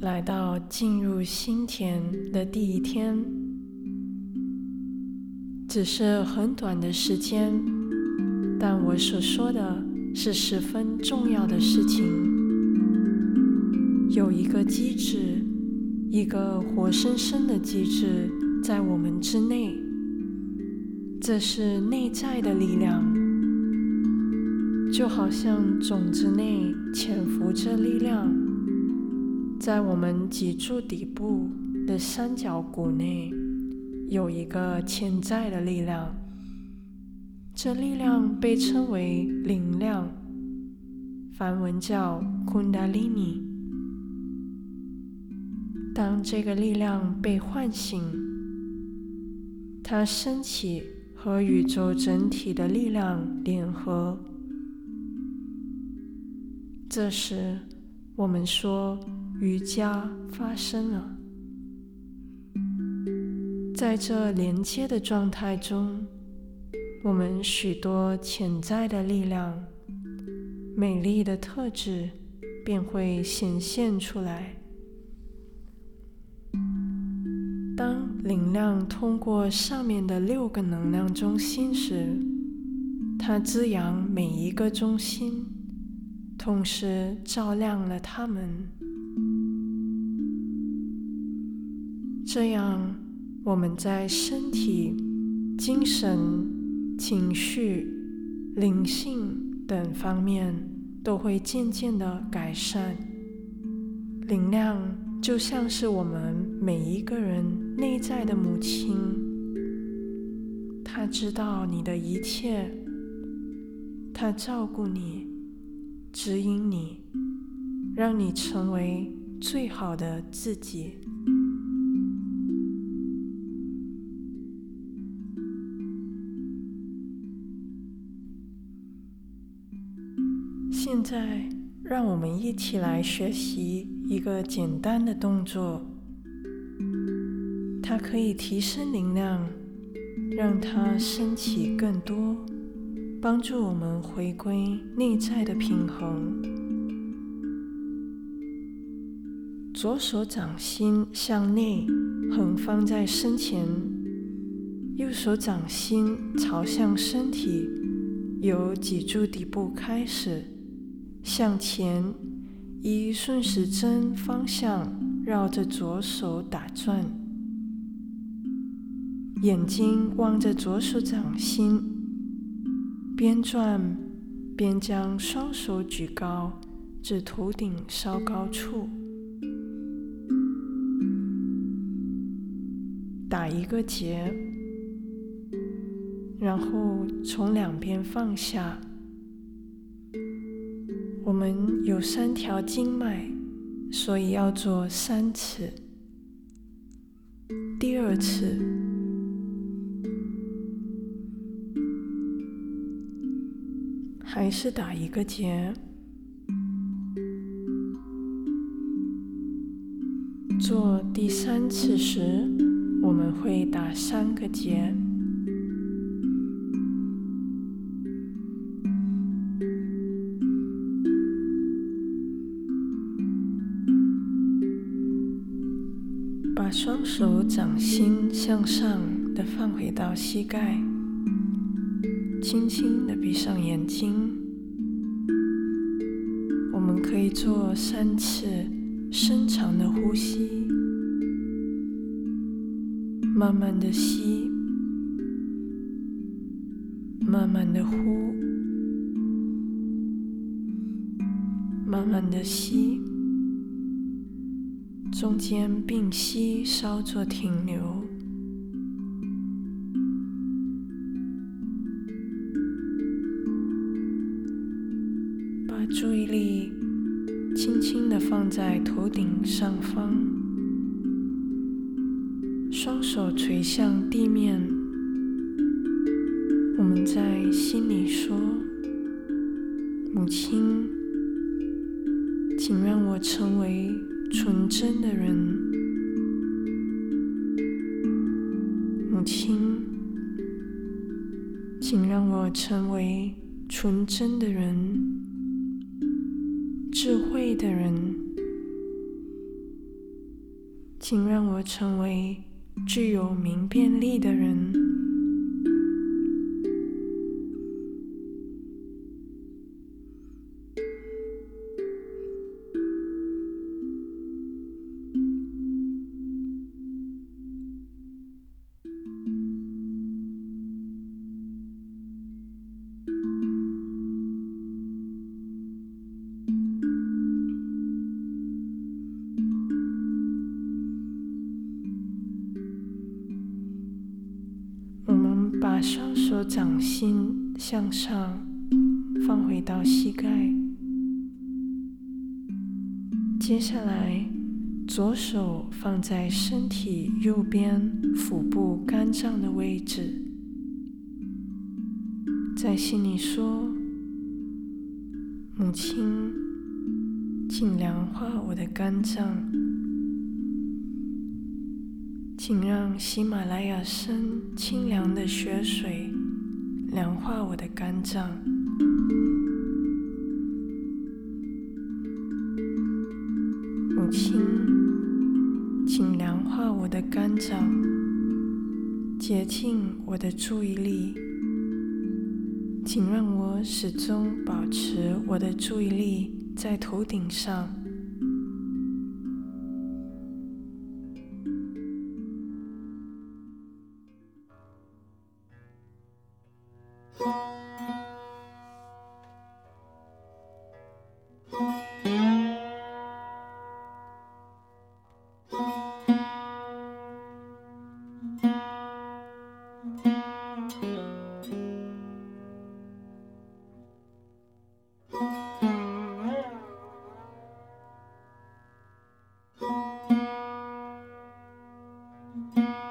来到进入心田的第一天，只是很短的时间，但我所说的是十分重要的事情。有一个机制，一个活生生的机制在我们之内，这是内在的力量。就好像种子内潜伏着力量，在我们脊柱底部的三角骨内有一个潜在的力量，这力量被称为灵量，梵文叫 Kundalini。当这个力量被唤醒，它升起和宇宙整体的力量联合。这时，我们说瑜伽发生了。在这连接的状态中，我们许多潜在的力量、美丽的特质便会显现出来。当能量通过上面的六个能量中心时，它滋养每一个中心。同时照亮了他们，这样我们在身体、精神、情绪、灵性等方面都会渐渐的改善。灵量就像是我们每一个人内在的母亲，她知道你的一切，她照顾你。指引你，让你成为最好的自己。在，让我们一起来学习一个简单的动作，它可以提升能量，让它升起更多。帮助我们回归内在的平衡。左手掌心向内横放在身前，右手掌心朝向身体，由脊柱底部开始向前，以顺时针方向绕着左手打转，眼睛望着左手掌心。边转边将双手举高至头顶稍高处，打一个结，然后从两边放下。我们有三条经脉，所以要做三次。第二次。还是打一个结。做第三次时，我们会打三个结。把双手掌心向上的放回到膝盖。轻轻的闭上眼睛，我们可以做三次深长的呼吸，慢慢的吸，慢慢的呼，慢慢的吸，中间屏息稍作停留。把注意力轻轻的放在头顶上方，双手垂向地面。我们在心里说：“母亲，请让我成为纯真的人。母亲，请让我成为纯真的人。”智慧的人，请让我成为具有明辨力的人。手掌心向上放回到膝盖，接下来左手放在身体右边腹部肝脏的位置，在心里说：“母亲，请凉化我的肝脏。”请让喜马拉雅山清凉的雪水凉化我的肝脏。母亲，请凉化我的肝脏，洁净我的注意力。请让我始终保持我的注意力在头顶上。Música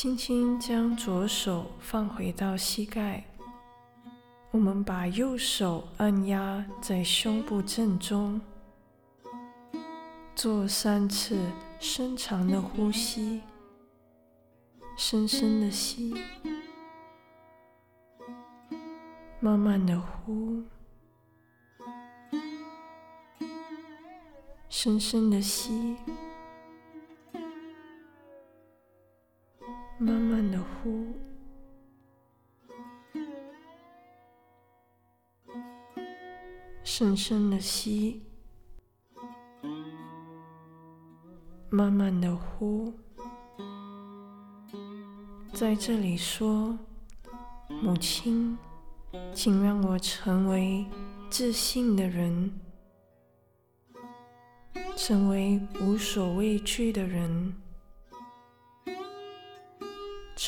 轻轻将左手放回到膝盖，我们把右手按压在胸部正中，做三次深长的呼吸，深深的吸，慢慢的呼，深深的吸。慢慢的呼，深深的吸，慢慢的呼，在这里说：“母亲，请让我成为自信的人，成为无所畏惧的人。”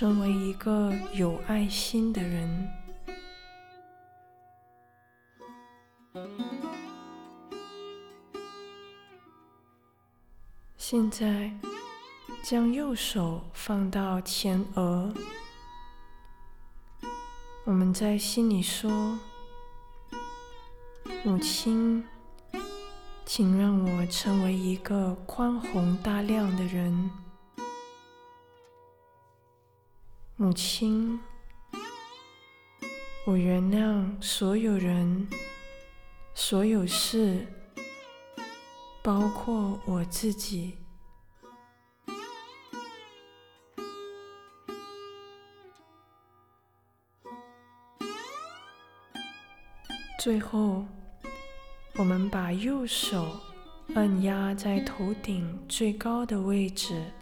成为一个有爱心的人。现在，将右手放到前额，我们在心里说：“母亲，请让我成为一个宽宏大量的人。”母亲我原谅所有人所有事包括我自己。最后我们把右手按压在头顶最高的位置。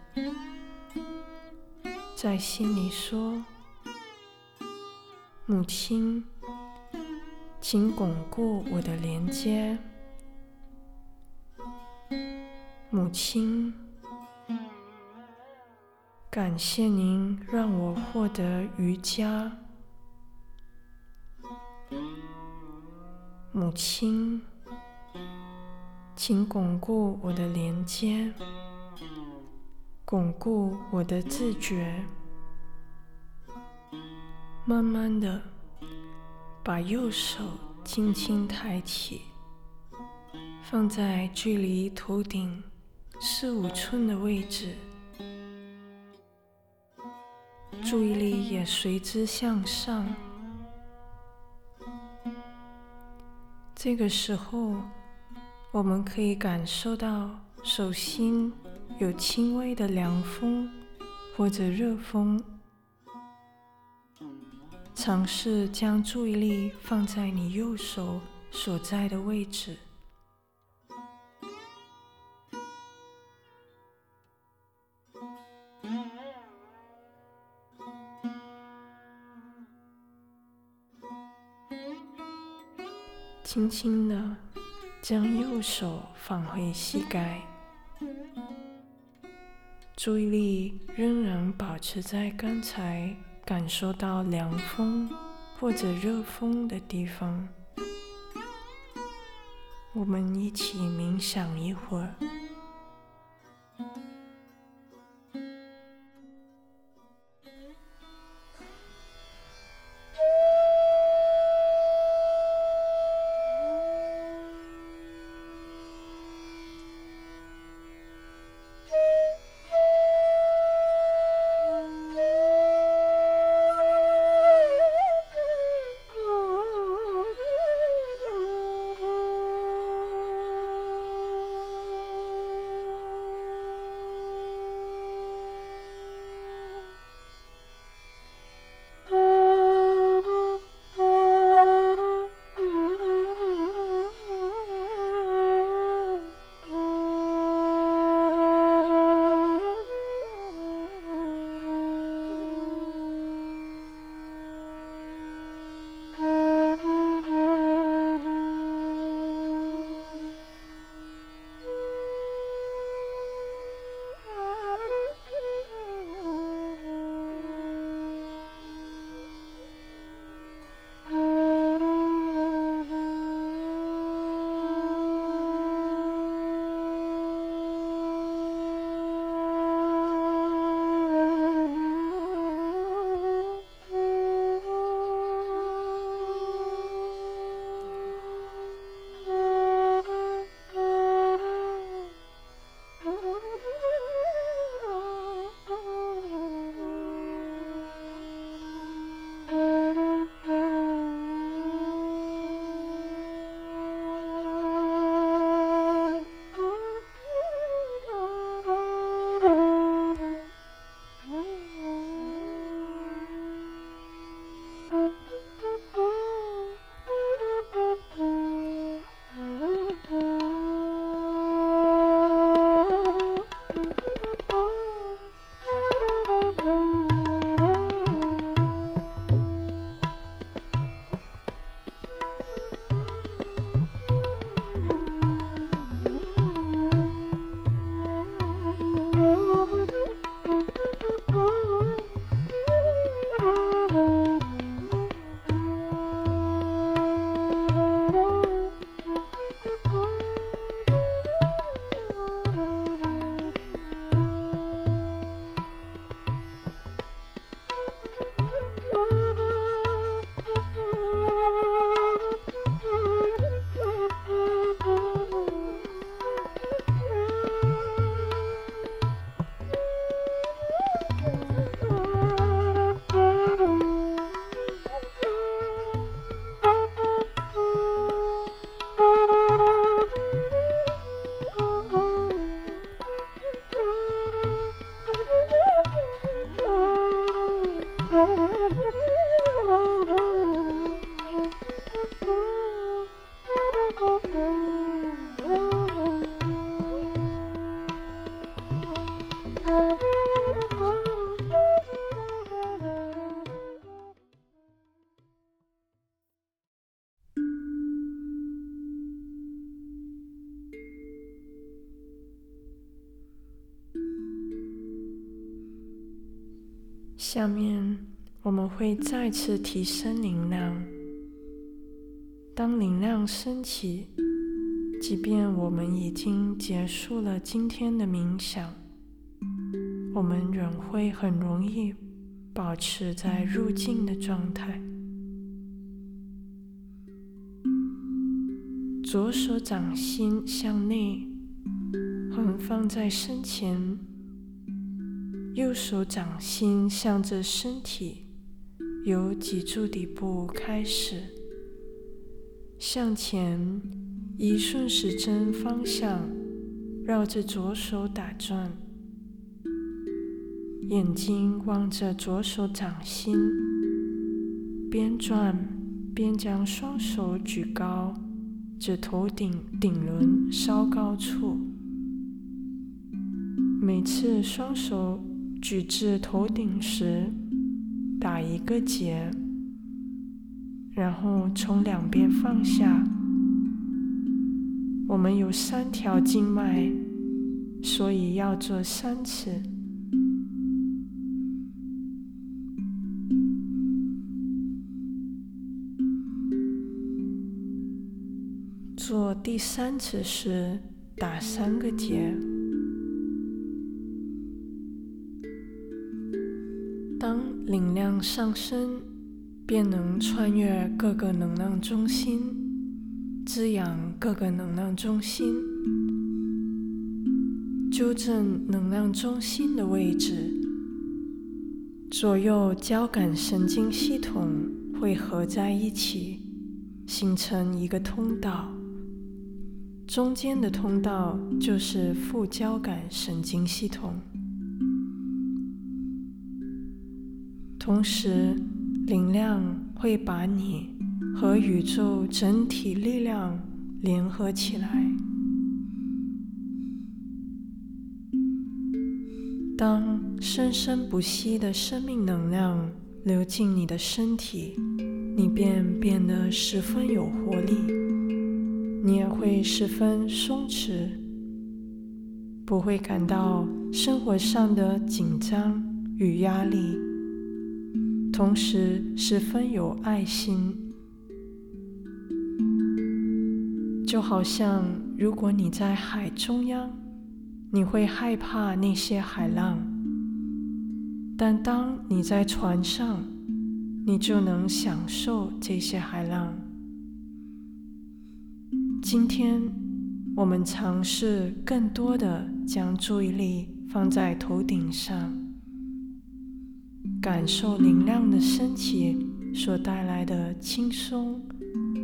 在心里说：“母亲，请巩固我的连接。母亲，感谢您让我获得瑜伽。”母亲，请巩固我的连接，巩固我的自觉。慢慢的，把右手轻轻抬起，放在距离头顶四五寸的位置，注意力也随之向上。这个时候，我们可以感受到手心有轻微的凉风或者热风。尝试将注意力放在你右手所在的位置。轻轻的将右手放回膝盖，注意力仍然保持在刚才感受到凉风或者热风的地方。我们一起冥想一会儿。下面我们会再次提升能量。当能量升起，即便我们已经结束了今天的冥想，我们仍会很容易保持在入静的状态。左手掌心向内横放在身前。右手掌心向着身体，由脊柱底部开始向前，以顺时针方向绕着左手打转。眼睛望着左手掌心，边转边将双手举高至头顶顶轮稍高处。每次双手。举至头顶时，打一个结，然后从两边放下。我们有三条经脉，所以要做三次。做第三次时，打三个结。能量上升，便能穿越各个能量中心，滋养各个能量中心，纠正能量中心的位置。左右交感神经系统会合在一起，形成一个通道。中间的通道就是副交感神经系统。同时，能量会把你和宇宙整体力量联合起来。当生生不息的生命能量流进你的身体，你便变得十分有活力，你也会十分松弛，不会感到生活上的紧张与压力。同时十分有爱心，就好像如果你在海中央，你会害怕那些海浪；但当你在船上，你就能享受这些海浪。今天我们尝试更多的将注意力放在头顶上。感受明亮的升起所带来的轻松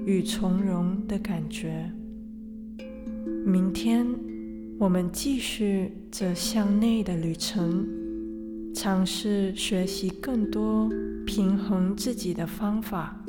与从容的感觉。明天我们继续这向内的旅程，尝试学习更多平衡自己的方法。